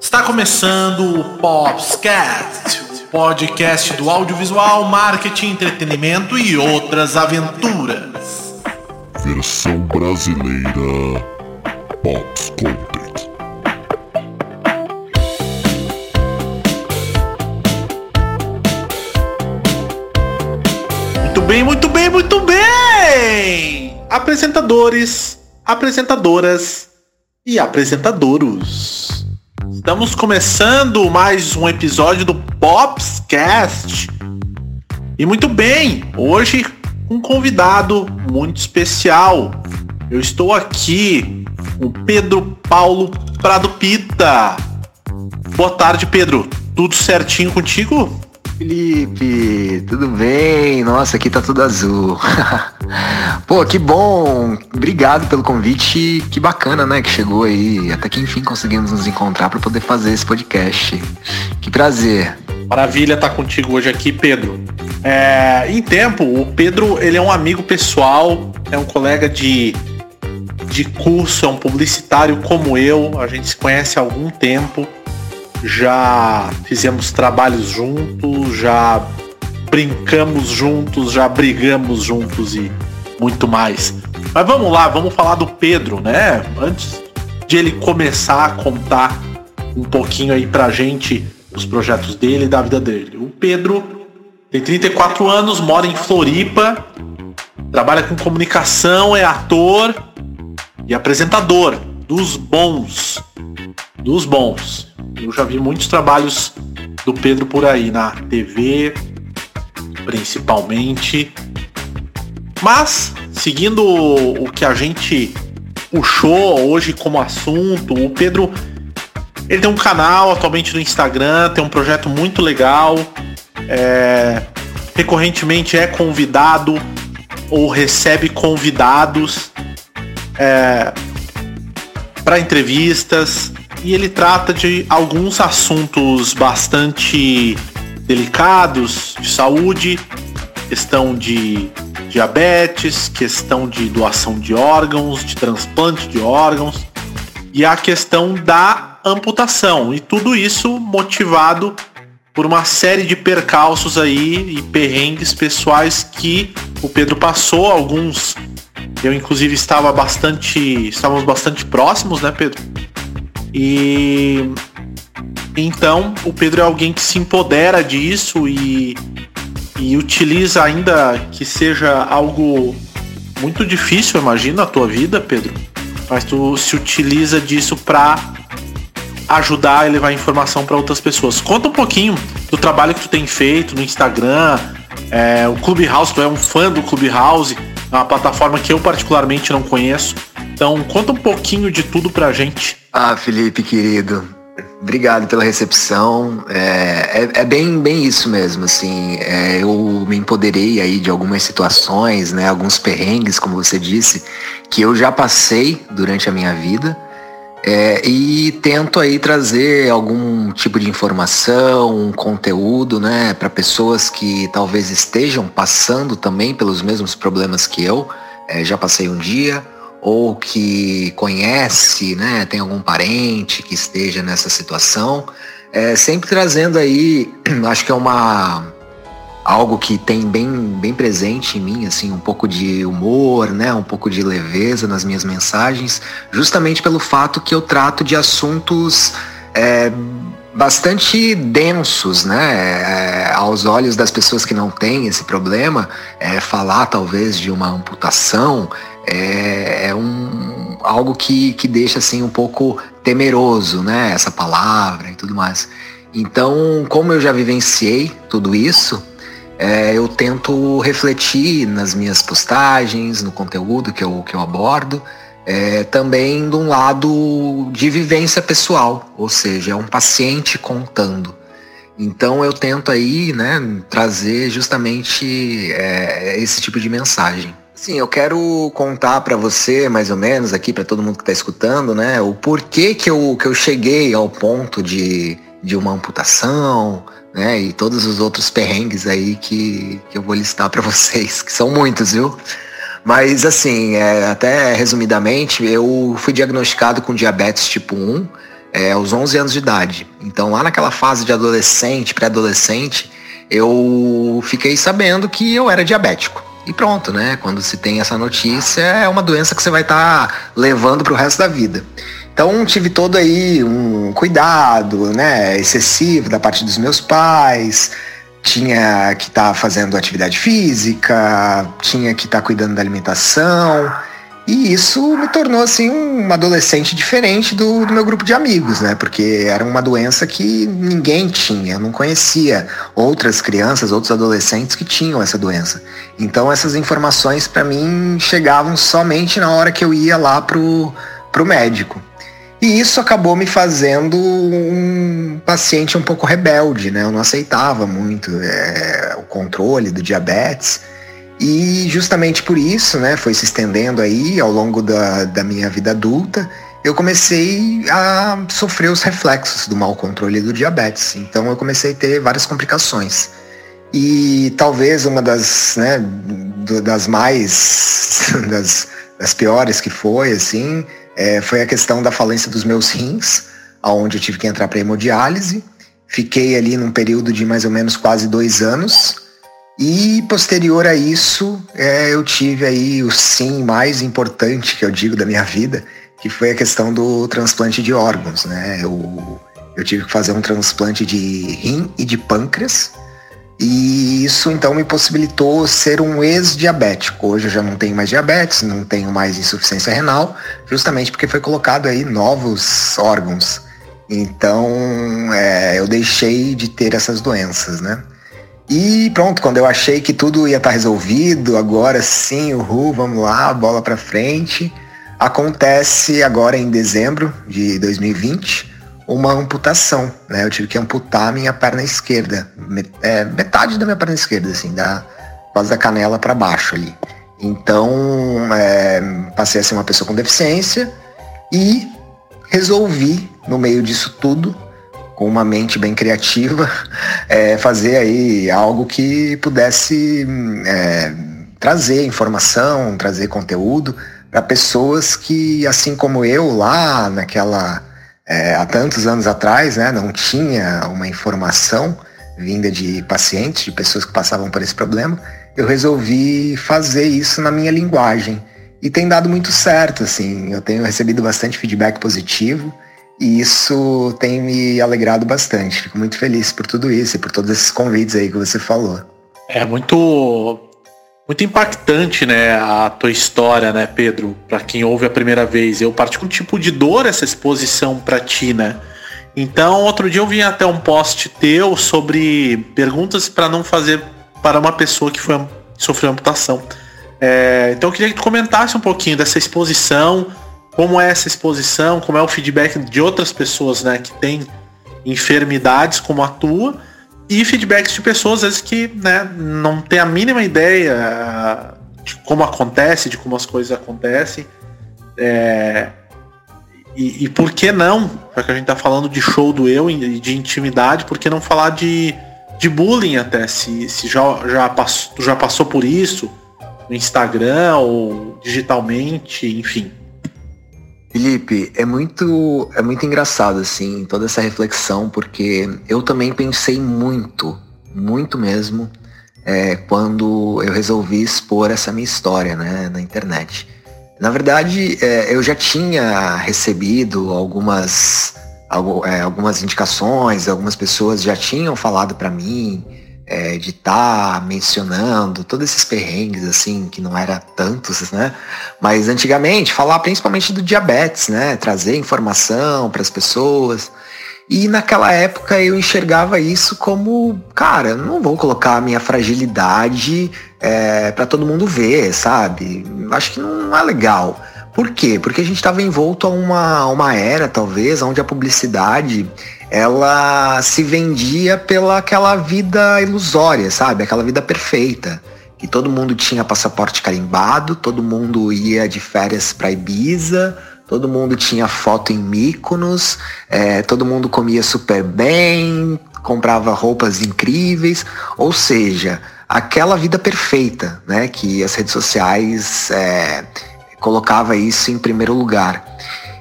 Está começando o Popscast, o podcast do audiovisual, marketing, entretenimento e outras aventuras. Versão brasileira Pops Content. Muito bem, muito bem, muito bem! Apresentadores, apresentadoras e apresentadoros. Estamos começando mais um episódio do Popscast. E muito bem, hoje um convidado muito especial. Eu estou aqui com Pedro Paulo Prado Pita. Boa tarde, Pedro. Tudo certinho contigo? Felipe, tudo bem? Nossa, aqui tá tudo azul. Pô, que bom! Obrigado pelo convite. Que bacana, né? Que chegou aí. Até que enfim conseguimos nos encontrar para poder fazer esse podcast. Que prazer. Maravilha estar contigo hoje aqui, Pedro. É, em tempo, o Pedro ele é um amigo pessoal, é um colega de, de curso, é um publicitário como eu. A gente se conhece há algum tempo já fizemos trabalhos juntos, já brincamos juntos, já brigamos juntos e muito mais. Mas vamos lá, vamos falar do Pedro, né? Antes de ele começar a contar um pouquinho aí pra gente os projetos dele e da vida dele. O Pedro tem 34 anos, mora em Floripa, trabalha com comunicação, é ator e apresentador dos bons. Dos bons. Eu já vi muitos trabalhos do Pedro por aí, na TV, principalmente. Mas, seguindo o que a gente puxou hoje como assunto, o Pedro ele tem um canal atualmente no Instagram, tem um projeto muito legal. É, recorrentemente é convidado ou recebe convidados é, para entrevistas e ele trata de alguns assuntos bastante delicados de saúde, questão de diabetes, questão de doação de órgãos, de transplante de órgãos e a questão da amputação. E tudo isso motivado por uma série de percalços aí e perrengues pessoais que o Pedro passou, alguns eu inclusive estava bastante, estávamos bastante próximos, né, Pedro? E então o Pedro é alguém que se empodera disso e, e utiliza ainda que seja algo muito difícil, imagina a tua vida, Pedro. Mas tu se utiliza disso para ajudar e levar informação para outras pessoas. Conta um pouquinho do trabalho que tu tem feito no Instagram, é, o Clubhouse, tu é um fã do Clubhouse, é uma plataforma que eu particularmente não conheço. Então, conta um pouquinho de tudo pra gente. Ah, Felipe, querido, obrigado pela recepção. É, é, é, bem, bem isso mesmo, assim. É, eu me empoderei aí de algumas situações, né, alguns perrengues, como você disse, que eu já passei durante a minha vida. É, e tento aí trazer algum tipo de informação, um conteúdo, né, para pessoas que talvez estejam passando também pelos mesmos problemas que eu. É, já passei um dia, ou que conhece, né, tem algum parente que esteja nessa situação, é, sempre trazendo aí, acho que é uma algo que tem bem, bem presente em mim, assim, um pouco de humor, né, um pouco de leveza nas minhas mensagens, justamente pelo fato que eu trato de assuntos é, bastante densos, né? É, aos olhos das pessoas que não têm esse problema, é, falar talvez de uma amputação é, é um, algo que, que deixa assim um pouco temeroso, né? Essa palavra e tudo mais. Então, como eu já vivenciei tudo isso, é, eu tento refletir nas minhas postagens, no conteúdo que eu, que eu abordo, é, também de um lado de vivência pessoal, ou seja, é um paciente contando. Então eu tento aí, né, trazer justamente é, esse tipo de mensagem. Sim, eu quero contar para você, mais ou menos, aqui para todo mundo que está escutando, né, o porquê que eu, que eu cheguei ao ponto de, de uma amputação, né, e todos os outros perrengues aí que, que eu vou listar para vocês, que são muitos, viu? Mas assim, é, até resumidamente, eu fui diagnosticado com diabetes tipo 1 é, aos 11 anos de idade. Então, lá naquela fase de adolescente, pré-adolescente, eu fiquei sabendo que eu era diabético. E pronto, né? Quando se tem essa notícia, é uma doença que você vai estar tá levando para o resto da vida. Então tive todo aí um cuidado, né, excessivo da parte dos meus pais. Tinha que estar tá fazendo atividade física, tinha que estar tá cuidando da alimentação. E isso me tornou assim um adolescente diferente do, do, meu grupo de amigos, né? Porque era uma doença que ninguém tinha, eu não conhecia outras crianças, outros adolescentes que tinham essa doença. Então essas informações para mim chegavam somente na hora que eu ia lá pro, pro médico. E isso acabou me fazendo um paciente um pouco rebelde, né? Eu não aceitava muito é, o controle do diabetes. E justamente por isso, né, foi se estendendo aí ao longo da, da minha vida adulta, eu comecei a sofrer os reflexos do mau controle do diabetes. Então eu comecei a ter várias complicações. E talvez uma das, né, das mais, das, das piores que foi, assim, é, foi a questão da falência dos meus rins, aonde eu tive que entrar para hemodiálise. Fiquei ali num período de mais ou menos quase dois anos, e posterior a isso, é, eu tive aí o sim mais importante que eu digo da minha vida, que foi a questão do transplante de órgãos, né? Eu, eu tive que fazer um transplante de rim e de pâncreas. E isso então me possibilitou ser um ex-diabético. Hoje eu já não tenho mais diabetes, não tenho mais insuficiência renal, justamente porque foi colocado aí novos órgãos. Então é, eu deixei de ter essas doenças, né? E pronto, quando eu achei que tudo ia estar tá resolvido, agora sim, uhul, vamos lá, bola para frente. Acontece agora em dezembro de 2020 uma amputação, né? Eu tive que amputar a minha perna esquerda, é, metade da minha perna esquerda, assim, da quase da canela para baixo ali. Então, é, passei a ser uma pessoa com deficiência e resolvi, no meio disso tudo, com uma mente bem criativa, é, fazer aí algo que pudesse é, trazer informação, trazer conteúdo para pessoas que, assim como eu lá naquela é, há tantos anos atrás, né, não tinha uma informação vinda de pacientes, de pessoas que passavam por esse problema, eu resolvi fazer isso na minha linguagem e tem dado muito certo, assim, eu tenho recebido bastante feedback positivo e isso tem me alegrado bastante. Fico muito feliz por tudo isso e por todos esses convites aí que você falou. É muito muito impactante, né, a tua história, né, Pedro? Para quem ouve a primeira vez, eu parti com um tipo de dor essa exposição para ti, né? Então, outro dia eu vim até um post teu sobre perguntas para não fazer para uma pessoa que foi sofreu amputação. É, então eu queria que tu comentasse um pouquinho dessa exposição, como é essa exposição, como é o feedback de outras pessoas, né, que têm enfermidades como a tua, e feedbacks de pessoas, às vezes, que né, não tem a mínima ideia de como acontece, de como as coisas acontecem. É, e, e, por que não, já que a gente tá falando de show do eu e de intimidade, por que não falar de, de bullying até? Se, se já, já, passou, já passou por isso no Instagram ou digitalmente, enfim. Felipe, é muito, é muito engraçado, assim, toda essa reflexão, porque eu também pensei muito, muito mesmo, é, quando eu resolvi expor essa minha história, né, na internet. Na verdade, é, eu já tinha recebido algumas, é, algumas indicações, algumas pessoas já tinham falado para mim, é, de estar tá mencionando todos esses perrengues, assim, que não era tantos, né? Mas antigamente, falar principalmente do diabetes, né? Trazer informação para as pessoas. E naquela época eu enxergava isso como, cara, não vou colocar a minha fragilidade é, para todo mundo ver, sabe? Acho que não é legal. Por quê? Porque a gente estava envolto a uma, uma era, talvez, onde a publicidade ela se vendia pela aquela vida ilusória, sabe? Aquela vida perfeita. Que todo mundo tinha passaporte carimbado, todo mundo ia de férias para Ibiza, todo mundo tinha foto em Mykonos, é, todo mundo comia super bem, comprava roupas incríveis, ou seja, aquela vida perfeita, né? Que as redes sociais é, colocava isso em primeiro lugar.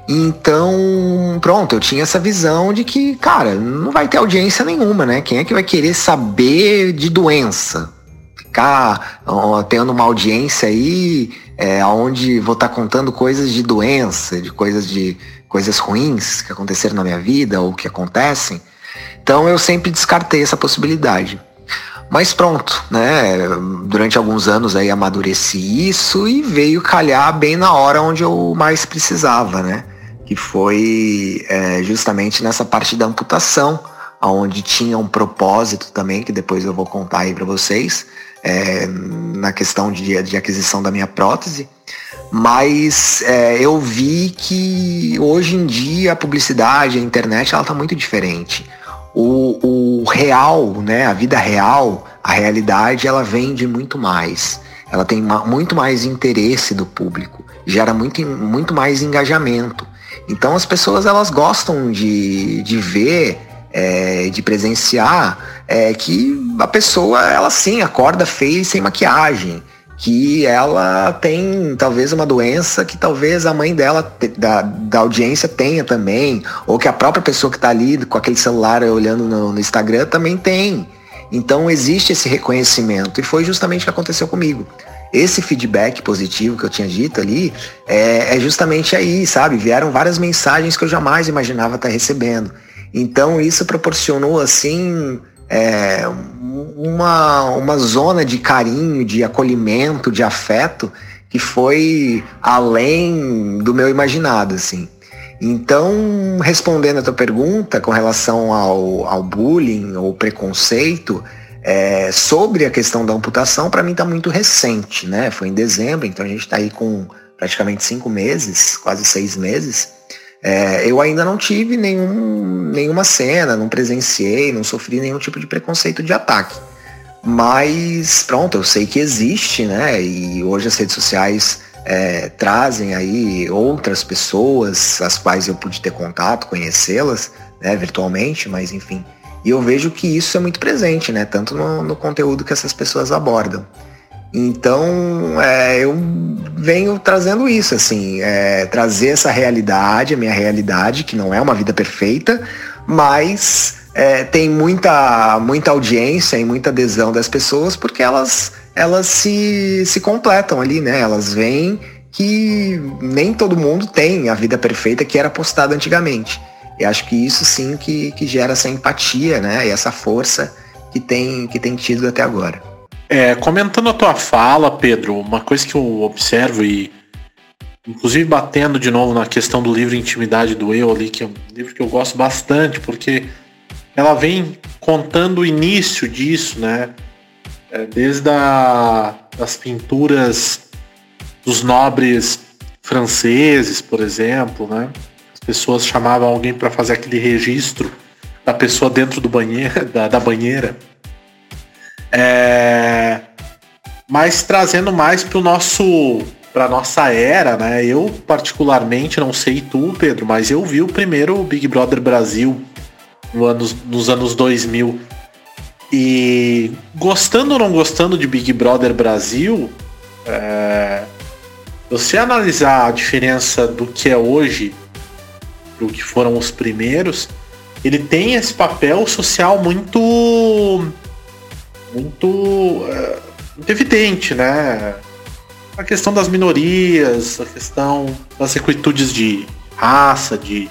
Então, pronto, eu tinha essa visão de que, cara, não vai ter audiência nenhuma, né? Quem é que vai querer saber de doença? Ficar ó, tendo uma audiência aí é, onde vou estar tá contando coisas de doença, de coisas de coisas ruins que aconteceram na minha vida ou que acontecem. Então eu sempre descartei essa possibilidade. Mas pronto, né? Durante alguns anos aí amadureci isso e veio calhar bem na hora onde eu mais precisava, né? Que foi é, justamente nessa parte da amputação, onde tinha um propósito também, que depois eu vou contar aí para vocês, é, na questão de, de aquisição da minha prótese. Mas é, eu vi que hoje em dia a publicidade, a internet, ela tá muito diferente o, o real, né, a vida real, a realidade, ela vende muito mais. Ela tem muito mais interesse do público, gera muito, muito mais engajamento. Então as pessoas elas gostam de, de ver, é, de presenciar é, que a pessoa ela sim acorda feia e sem maquiagem que ela tem talvez uma doença que talvez a mãe dela, da, da audiência, tenha também, ou que a própria pessoa que está ali com aquele celular olhando no, no, Instagram também tem. Então existe esse reconhecimento e foi justamente o que aconteceu comigo. Esse feedback positivo que eu tinha dito ali é, é justamente aí, sabe? Vieram várias mensagens que eu jamais imaginava estar recebendo. Então isso proporcionou assim é, uma, uma zona de carinho, de acolhimento, de afeto que foi além do meu imaginado, assim. Então, respondendo a tua pergunta com relação ao, ao bullying ou preconceito, é, sobre a questão da amputação, para mim está muito recente, né? Foi em dezembro, então a gente está aí com praticamente cinco meses, quase seis meses. É, eu ainda não tive nenhum, nenhuma cena, não presenciei, não sofri nenhum tipo de preconceito de ataque. Mas pronto, eu sei que existe, né? E hoje as redes sociais é, trazem aí outras pessoas, as quais eu pude ter contato, conhecê-las, né, virtualmente, mas enfim. E eu vejo que isso é muito presente, né? Tanto no, no conteúdo que essas pessoas abordam. Então, é, eu venho trazendo isso, assim, é, trazer essa realidade, a minha realidade, que não é uma vida perfeita, mas é, tem muita, muita audiência e muita adesão das pessoas porque elas, elas se, se completam ali, né? Elas veem que nem todo mundo tem a vida perfeita que era postada antigamente. E acho que isso sim que, que gera essa empatia, né? E essa força que tem, que tem tido até agora. É, comentando a tua fala, Pedro, uma coisa que eu observo e inclusive batendo de novo na questão do livro Intimidade do Eu ali, que é um livro que eu gosto bastante, porque ela vem contando o início disso, né? É, desde a, as pinturas dos nobres franceses, por exemplo, né? As pessoas chamavam alguém para fazer aquele registro da pessoa dentro do banheiro, da, da banheira. É, mas trazendo mais para o nosso para nossa era, né? Eu particularmente não sei tu, Pedro, mas eu vi o primeiro Big Brother Brasil no anos, nos anos 2000 e gostando ou não gostando de Big Brother Brasil, é, você analisar a diferença do que é hoje do que foram os primeiros, ele tem esse papel social muito muito, é, muito evidente, né? A questão das minorias, a questão das equitudes de raça, de,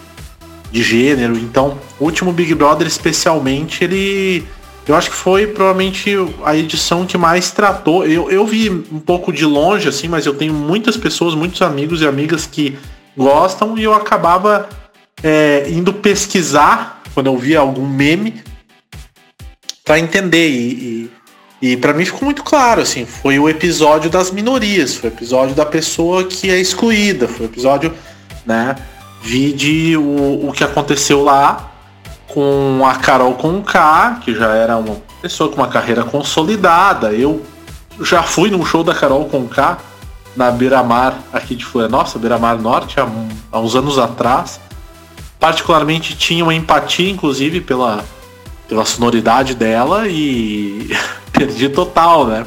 de gênero. Então, o último Big Brother, especialmente, ele. Eu acho que foi provavelmente a edição que mais tratou. Eu, eu vi um pouco de longe, assim, mas eu tenho muitas pessoas, muitos amigos e amigas que gostam e eu acabava é, indo pesquisar quando eu via algum meme para entender. E, e, e para mim ficou muito claro, assim, foi o episódio das minorias, foi o episódio da pessoa que é excluída, foi o episódio, né? Vide o, o que aconteceu lá com a Carol Conká, que já era uma pessoa com uma carreira consolidada. Eu já fui num show da Carol Conká na Beira-Mar aqui de Florianópolis, Beira-Mar Norte, há, há uns anos atrás. Particularmente tinha uma empatia, inclusive, pela, pela sonoridade dela e perdi total, né?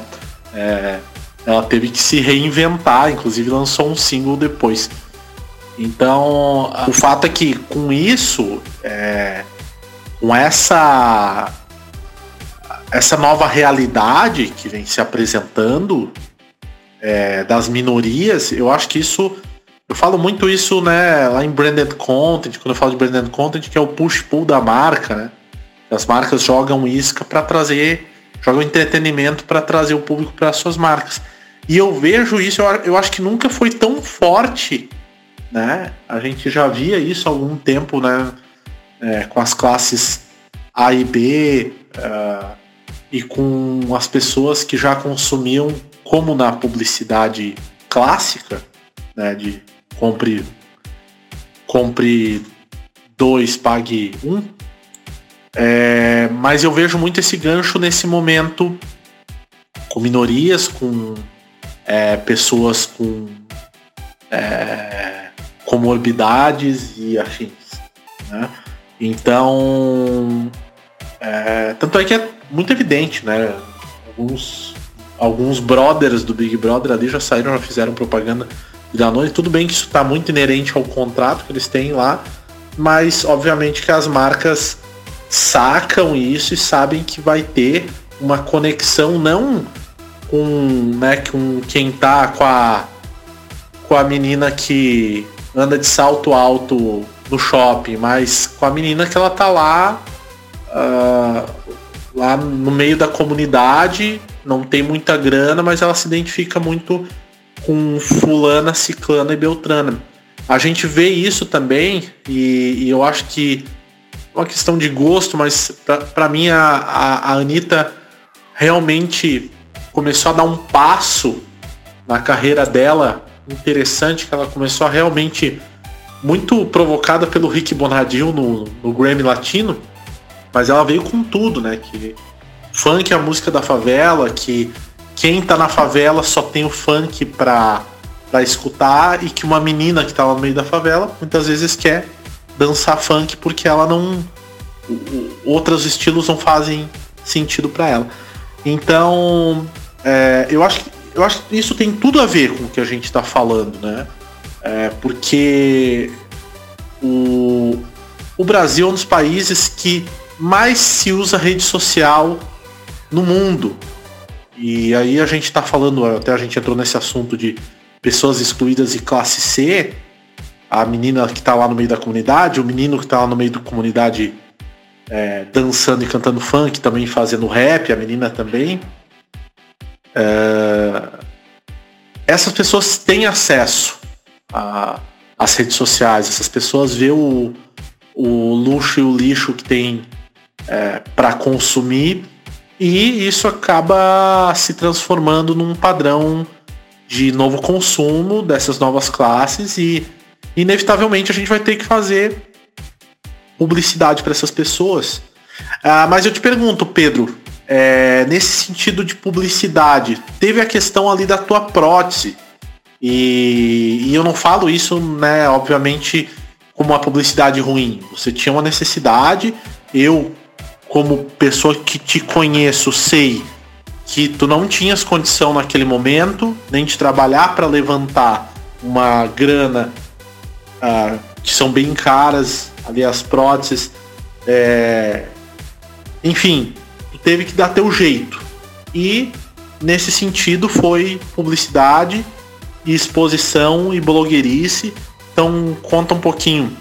É, ela teve que se reinventar, inclusive lançou um single depois. Então, o fato é que com isso, é, com essa essa nova realidade que vem se apresentando é, das minorias, eu acho que isso eu falo muito isso, né, lá em branded content, quando eu falo de branded content, que é o push pull da marca, né? As marcas jogam isca para trazer, jogam entretenimento para trazer o público para suas marcas. E eu vejo isso, eu, eu acho que nunca foi tão forte, né? A gente já via isso há algum tempo, né? É, com as classes A e B uh, e com as pessoas que já consumiam, como na publicidade clássica, né? De compre compre dois, pague um. É, mas eu vejo muito esse gancho nesse momento com minorias, com é, pessoas com é, comorbidades e afins. Né? Então, é, tanto é que é muito evidente, né? Alguns, alguns brothers do Big Brother ali já saíram, já fizeram propaganda da noite. Tudo bem que isso está muito inerente ao contrato que eles têm lá, mas obviamente que as marcas sacam isso e sabem que vai ter uma conexão não com, né, com quem tá com a com a menina que anda de salto alto no shopping, mas com a menina que ela tá lá uh, lá no meio da comunidade, não tem muita grana, mas ela se identifica muito com fulana, ciclana e beltrana. A gente vê isso também e, e eu acho que é uma questão de gosto, mas para mim a, a, a Anitta realmente começou a dar um passo na carreira dela interessante, que ela começou a realmente muito provocada pelo Rick Bonadil no, no Grammy Latino, mas ela veio com tudo, né? Que funk é a música da favela, que quem tá na favela só tem o funk pra, pra escutar e que uma menina que tá lá no meio da favela muitas vezes quer dançar funk porque ela não. Outros estilos não fazem sentido para ela. Então, é, eu, acho que, eu acho que isso tem tudo a ver com o que a gente está falando, né? É, porque o, o Brasil é um dos países que mais se usa rede social no mundo. E aí a gente está falando, até a gente entrou nesse assunto de pessoas excluídas e classe C, a menina que está lá no meio da comunidade, o menino que está lá no meio da comunidade é, dançando e cantando funk, também fazendo rap, a menina também. É, essas pessoas têm acesso às redes sociais, essas pessoas vê o, o luxo e o lixo que tem é, para consumir e isso acaba se transformando num padrão de novo consumo dessas novas classes e inevitavelmente a gente vai ter que fazer publicidade para essas pessoas. Ah, mas eu te pergunto, Pedro, é, nesse sentido de publicidade, teve a questão ali da tua prótese. E, e eu não falo isso, né, obviamente, como uma publicidade ruim. Você tinha uma necessidade, eu como pessoa que te conheço, sei que tu não tinhas condição naquele momento, nem de trabalhar para levantar uma grana uh, que são bem caras, ali as próteses. É... Enfim, tu teve que dar teu jeito. E nesse sentido foi publicidade, exposição e blogueirice. Então conta um pouquinho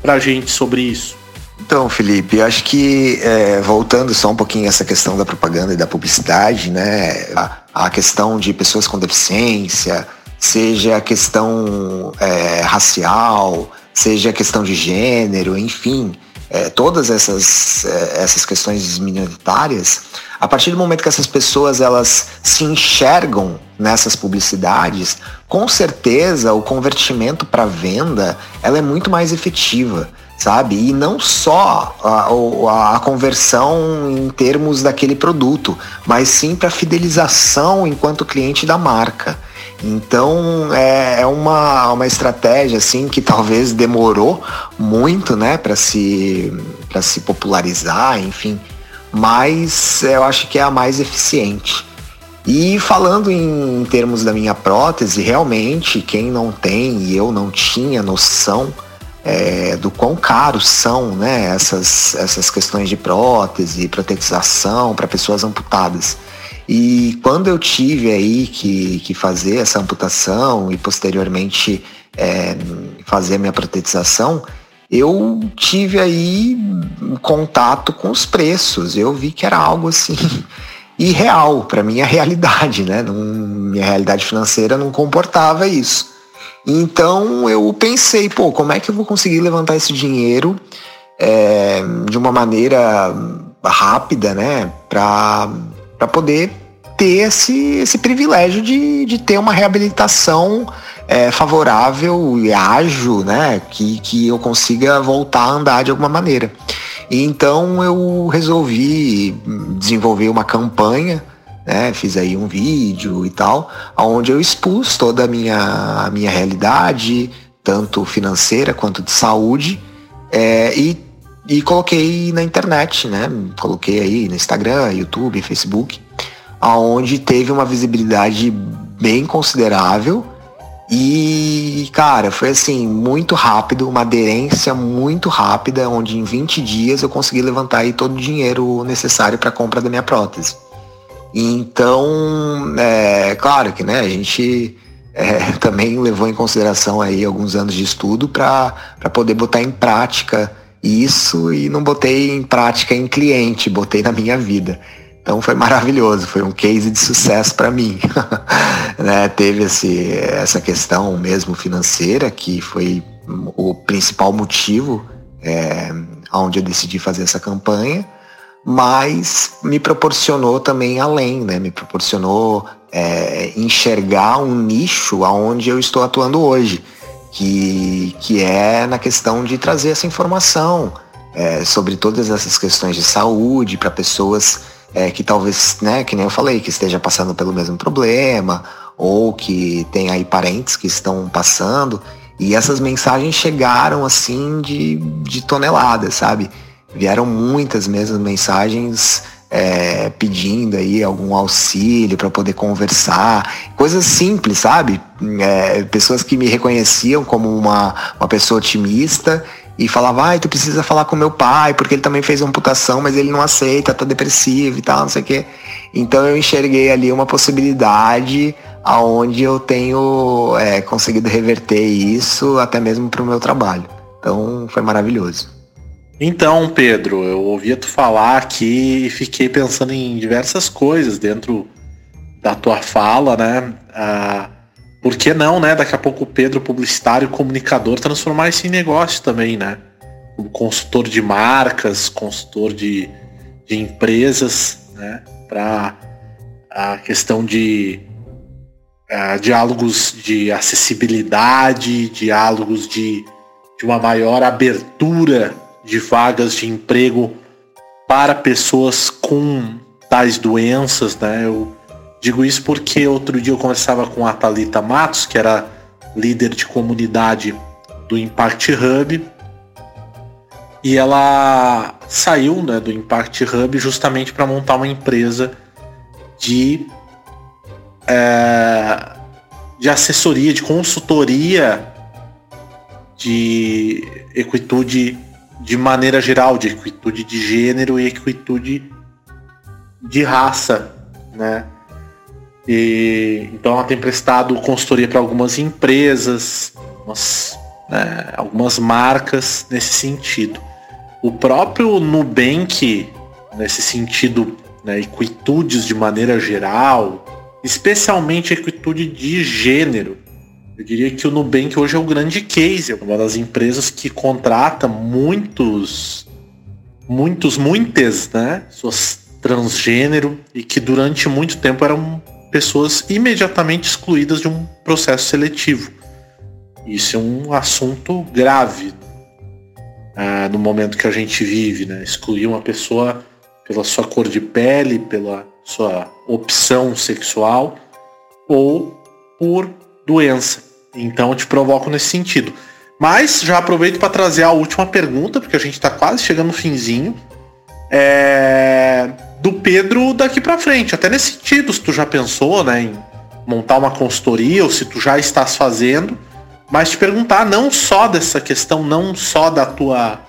pra gente sobre isso. Então, Felipe, acho que é, voltando só um pouquinho essa questão da propaganda e da publicidade, né? A, a questão de pessoas com deficiência, seja a questão é, racial, seja a questão de gênero, enfim, é, todas essas, é, essas questões minoritárias, a partir do momento que essas pessoas elas se enxergam nessas publicidades, com certeza o convertimento para venda ela é muito mais efetiva sabe? E não só a, a, conversão em termos daquele produto, mas sim para fidelização enquanto cliente da marca. Então é, é uma, uma estratégia assim que talvez demorou muito, né, para se para se popularizar, enfim, mas eu acho que é a mais eficiente. E falando em termos da minha prótese, realmente quem não tem e eu não tinha noção é, do quão caros são né, essas, essas questões de prótese, protetização para pessoas amputadas. E quando eu tive aí que, que fazer essa amputação e posteriormente é, fazer a minha protetização, eu tive aí contato com os preços. Eu vi que era algo assim irreal para minha realidade, né? Não, minha realidade financeira não comportava isso. Então eu pensei, pô, como é que eu vou conseguir levantar esse dinheiro é, de uma maneira rápida, né? Para poder ter esse, esse privilégio de, de ter uma reabilitação é, favorável e ágil, né? Que, que eu consiga voltar a andar de alguma maneira. Então eu resolvi desenvolver uma campanha, né? Fiz aí um vídeo e tal, onde eu expus toda a minha, a minha realidade, tanto financeira quanto de saúde, é, e, e coloquei na internet, né? Coloquei aí no Instagram, YouTube, Facebook, aonde teve uma visibilidade bem considerável e, cara, foi assim, muito rápido, uma aderência muito rápida, onde em 20 dias eu consegui levantar aí todo o dinheiro necessário para a compra da minha prótese. Então, é claro que né, a gente é, também levou em consideração aí alguns anos de estudo para poder botar em prática isso e não botei em prática em cliente, botei na minha vida. Então foi maravilhoso, foi um case de sucesso para mim. né? Teve esse, essa questão mesmo financeira, que foi o principal motivo é, onde eu decidi fazer essa campanha, mas me proporcionou também além, né? me proporcionou é, enxergar um nicho aonde eu estou atuando hoje, que, que é na questão de trazer essa informação é, sobre todas essas questões de saúde para pessoas é, que talvez, né, que nem eu falei, que esteja passando pelo mesmo problema, ou que tem aí parentes que estão passando. E essas mensagens chegaram assim de, de toneladas, sabe? Vieram muitas mesmo mensagens é, pedindo aí algum auxílio para poder conversar, coisas simples, sabe? É, pessoas que me reconheciam como uma, uma pessoa otimista e falava, ai, tu precisa falar com meu pai, porque ele também fez amputação, mas ele não aceita, tá depressivo e tal, não sei o quê. Então eu enxerguei ali uma possibilidade aonde eu tenho é, conseguido reverter isso até mesmo para o meu trabalho. Então foi maravilhoso. Então, Pedro, eu ouvia tu falar aqui e fiquei pensando em diversas coisas dentro da tua fala, né? Ah, por que não, né? Daqui a pouco o Pedro, publicitário comunicador, transformar isso em negócio também, né? Como consultor de marcas, consultor de, de empresas, né? Para a questão de uh, diálogos de acessibilidade, diálogos de, de uma maior abertura de vagas de emprego para pessoas com tais doenças, né? Eu, Digo isso porque outro dia eu conversava com a Thalita Matos, que era líder de comunidade do Impact Hub, e ela saiu né, do Impact Hub justamente para montar uma empresa de, é, de assessoria, de consultoria de equitude de maneira geral, de equitude de gênero e equitude de raça, né? E, então ela tem prestado consultoria para algumas empresas, umas, né, algumas marcas nesse sentido. O próprio Nubank, nesse sentido, né, equitudes de maneira geral, especialmente equitude de gênero. Eu diria que o Nubank hoje é o grande case, é uma das empresas que contrata muitos, muitos, muitas, né, suas transgênero e que durante muito tempo eram pessoas imediatamente excluídas de um processo seletivo. Isso é um assunto grave ah, no momento que a gente vive, né? Excluir uma pessoa pela sua cor de pele, pela sua opção sexual ou por doença. Então te provoco nesse sentido. Mas já aproveito para trazer a última pergunta, porque a gente está quase chegando no finzinho. É do Pedro daqui para frente. Até nesse sentido, se tu já pensou, né, em montar uma consultoria ou se tu já estás fazendo, mas te perguntar não só dessa questão, não só da tua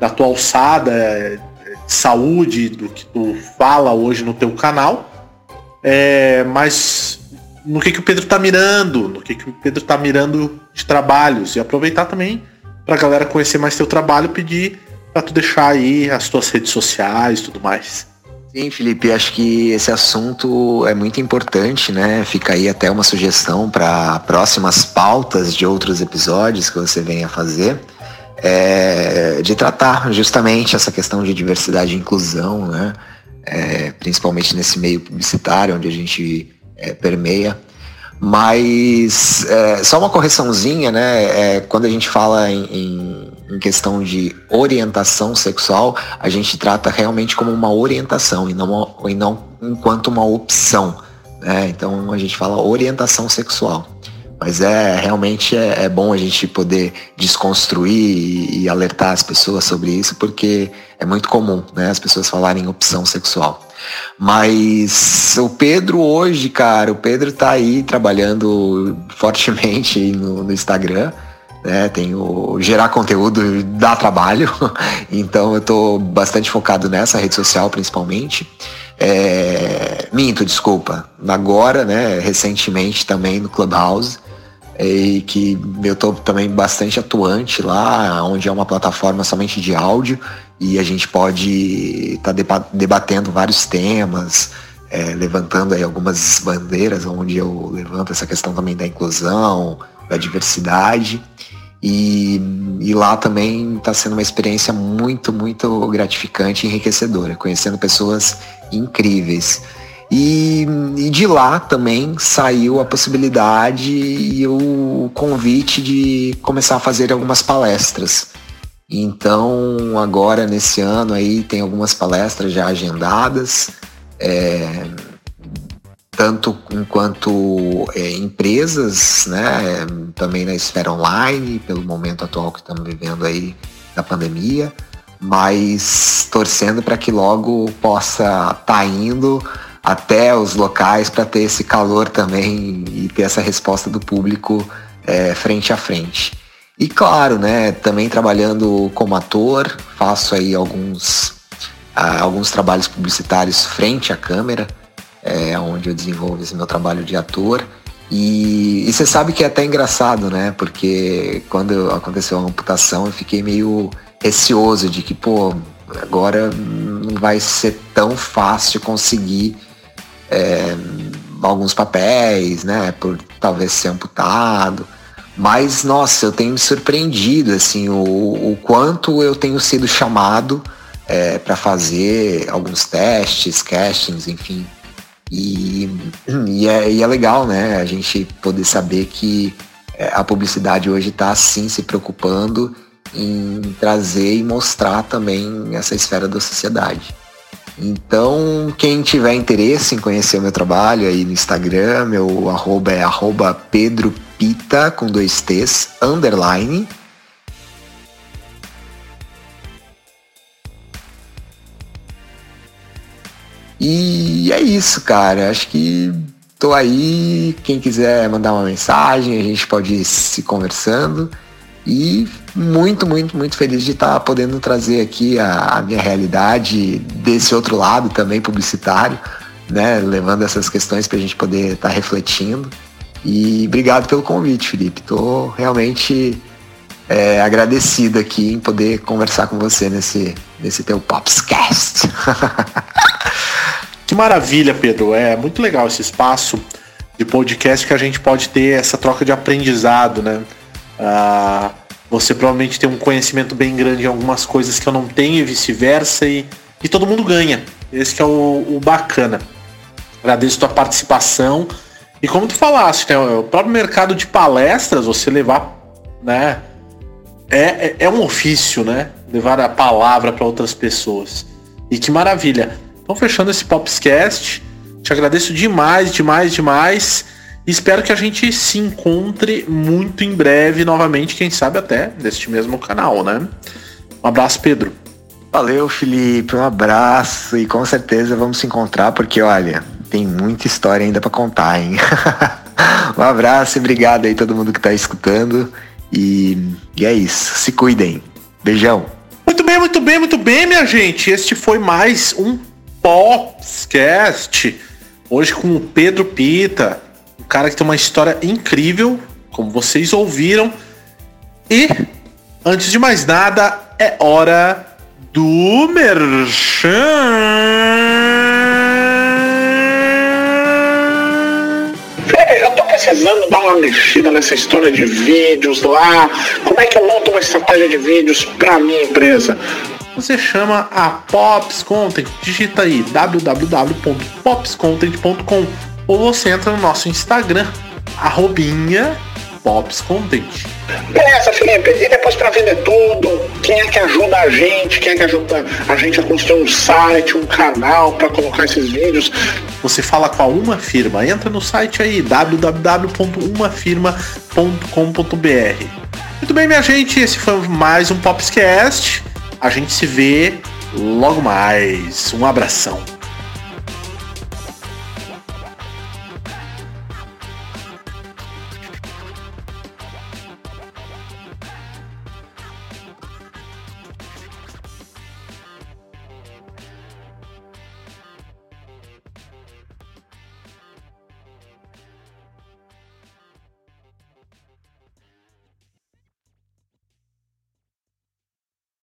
da tua alçada de saúde, do que tu fala hoje no teu canal, é, mas no que, que o Pedro tá mirando, no que, que o Pedro tá mirando de trabalhos e aproveitar também pra galera conhecer mais teu trabalho, pedir para tu deixar aí as tuas redes sociais e tudo mais. Sim, Felipe, acho que esse assunto é muito importante, né? Fica aí até uma sugestão para próximas pautas de outros episódios que você venha fazer. É, de tratar justamente essa questão de diversidade e inclusão, né? É, principalmente nesse meio publicitário onde a gente é, permeia. Mas é, só uma correçãozinha, né? É, quando a gente fala em, em, em, questão de orientação sexual, a gente trata realmente como uma orientação e não, e não enquanto uma opção. Né? Então a gente fala orientação sexual. Mas é realmente é, é bom a gente poder desconstruir e, e alertar as pessoas sobre isso, porque é muito comum, né? As pessoas falarem opção sexual. Mas o Pedro hoje, cara, o Pedro tá aí trabalhando fortemente no, no Instagram. Né, tem o gerar conteúdo dá trabalho, então eu tô bastante focado nessa rede social principalmente. É, minto, desculpa. Agora, né, recentemente também no Clubhouse, e que eu tô também bastante atuante lá, onde é uma plataforma somente de áudio e a gente pode estar tá debatendo vários temas, é, levantando aí algumas bandeiras, onde eu levanto essa questão também da inclusão, da diversidade. E, e lá também está sendo uma experiência muito, muito gratificante e enriquecedora, conhecendo pessoas incríveis. E, e, de lá também saiu a possibilidade e o convite de começar a fazer algumas palestras. Então, agora nesse ano aí tem algumas palestras já agendadas, é, tanto enquanto é, empresas, né, também na esfera online, pelo momento atual que estamos vivendo aí da pandemia, mas torcendo para que logo possa estar tá indo até os locais para ter esse calor também e ter essa resposta do público é, frente a frente. E claro, né, também trabalhando como ator, faço aí alguns, uh, alguns trabalhos publicitários frente à câmera, é, onde eu desenvolvo esse meu trabalho de ator. E, você sabe que é até engraçado, né? Porque quando aconteceu a amputação eu fiquei meio receoso de que, pô, agora não vai ser tão fácil conseguir é, alguns papéis, né? Por talvez ser amputado. Mas, nossa, eu tenho me surpreendido, assim, o, o quanto eu tenho sido chamado é, para fazer alguns testes, castings, enfim. E, e, é, e, é, legal, né? A gente poder saber que é, a publicidade hoje está, sim, se preocupando em trazer e mostrar também essa esfera da sociedade. Então, quem tiver interesse em conhecer o meu trabalho aí no Instagram, meu arroba é arroba Pedro Pita com dois T's, underline. E é isso, cara. Acho que tô aí. Quem quiser mandar uma mensagem, a gente pode ir se conversando. E muito, muito, muito feliz de estar podendo trazer aqui a, a minha realidade desse outro lado também publicitário, né? Levando essas questões para a gente poder estar refletindo. E obrigado pelo convite, Felipe. Estou realmente é, agradecido aqui em poder conversar com você nesse, nesse teu Popscast. que maravilha, Pedro. É muito legal esse espaço de podcast que a gente pode ter essa troca de aprendizado, né? Ah, você provavelmente tem um conhecimento bem grande em algumas coisas que eu não tenho e vice-versa e, e todo mundo ganha. Esse é o, o bacana. Agradeço tua participação. E como tu falaste, né, o próprio mercado de palestras, você levar, né, é, é, é um ofício, né, levar a palavra para outras pessoas. E que maravilha. Então, fechando esse Popscast, te agradeço demais, demais, demais. Espero que a gente se encontre muito em breve novamente, quem sabe até neste mesmo canal, né? Um abraço, Pedro. Valeu, Felipe. Um abraço e com certeza vamos se encontrar porque, olha, tem muita história ainda para contar, hein? um abraço e obrigado aí todo mundo que tá escutando. E, e é isso. Se cuidem. Beijão. Muito bem, muito bem, muito bem, minha gente. Este foi mais um Popscast. Hoje com o Pedro Pita, cara que tem uma história incrível, como vocês ouviram. E, antes de mais nada, é hora do Merchan. eu tô precisando dar uma mexida nessa história de vídeos lá. Como é que eu monto uma estratégia de vídeos pra minha empresa? Você chama a Pops Content, digita aí www.popscontent.com ou você entra no nosso Instagram, arrobinha Pops Content. Beleza, Felipe. E depois para vender tudo, quem é que ajuda a gente? Quem é que ajuda a gente a construir um site, um canal para colocar esses vídeos? Você fala com a Uma Firma. Entra no site aí, www.umafirma.com.br. Muito bem, minha gente. Esse foi mais um Popscast. A gente se vê logo mais. Um abração.